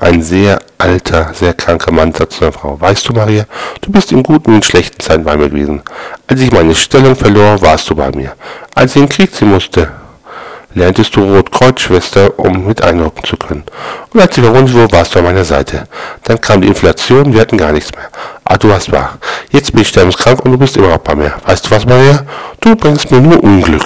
Ein sehr alter, sehr kranker Mann sagte zu seiner Frau. Weißt du, Maria, du bist in guten und schlechten Zeiten bei mir gewesen. Als ich meine Stellung verlor, warst du bei mir. Als ich in den Krieg ziehen musste, lerntest du Rotkreuzschwester, um mit einrücken zu können. Und als ich verwundet wurde, warst du an meiner Seite. Dann kam die Inflation, wir hatten gar nichts mehr. Ah, du hast wahr. Jetzt bin ich sterbenskrank und du bist immer noch bei mir. Weißt du was, Maria? Du bringst mir nur Unglück.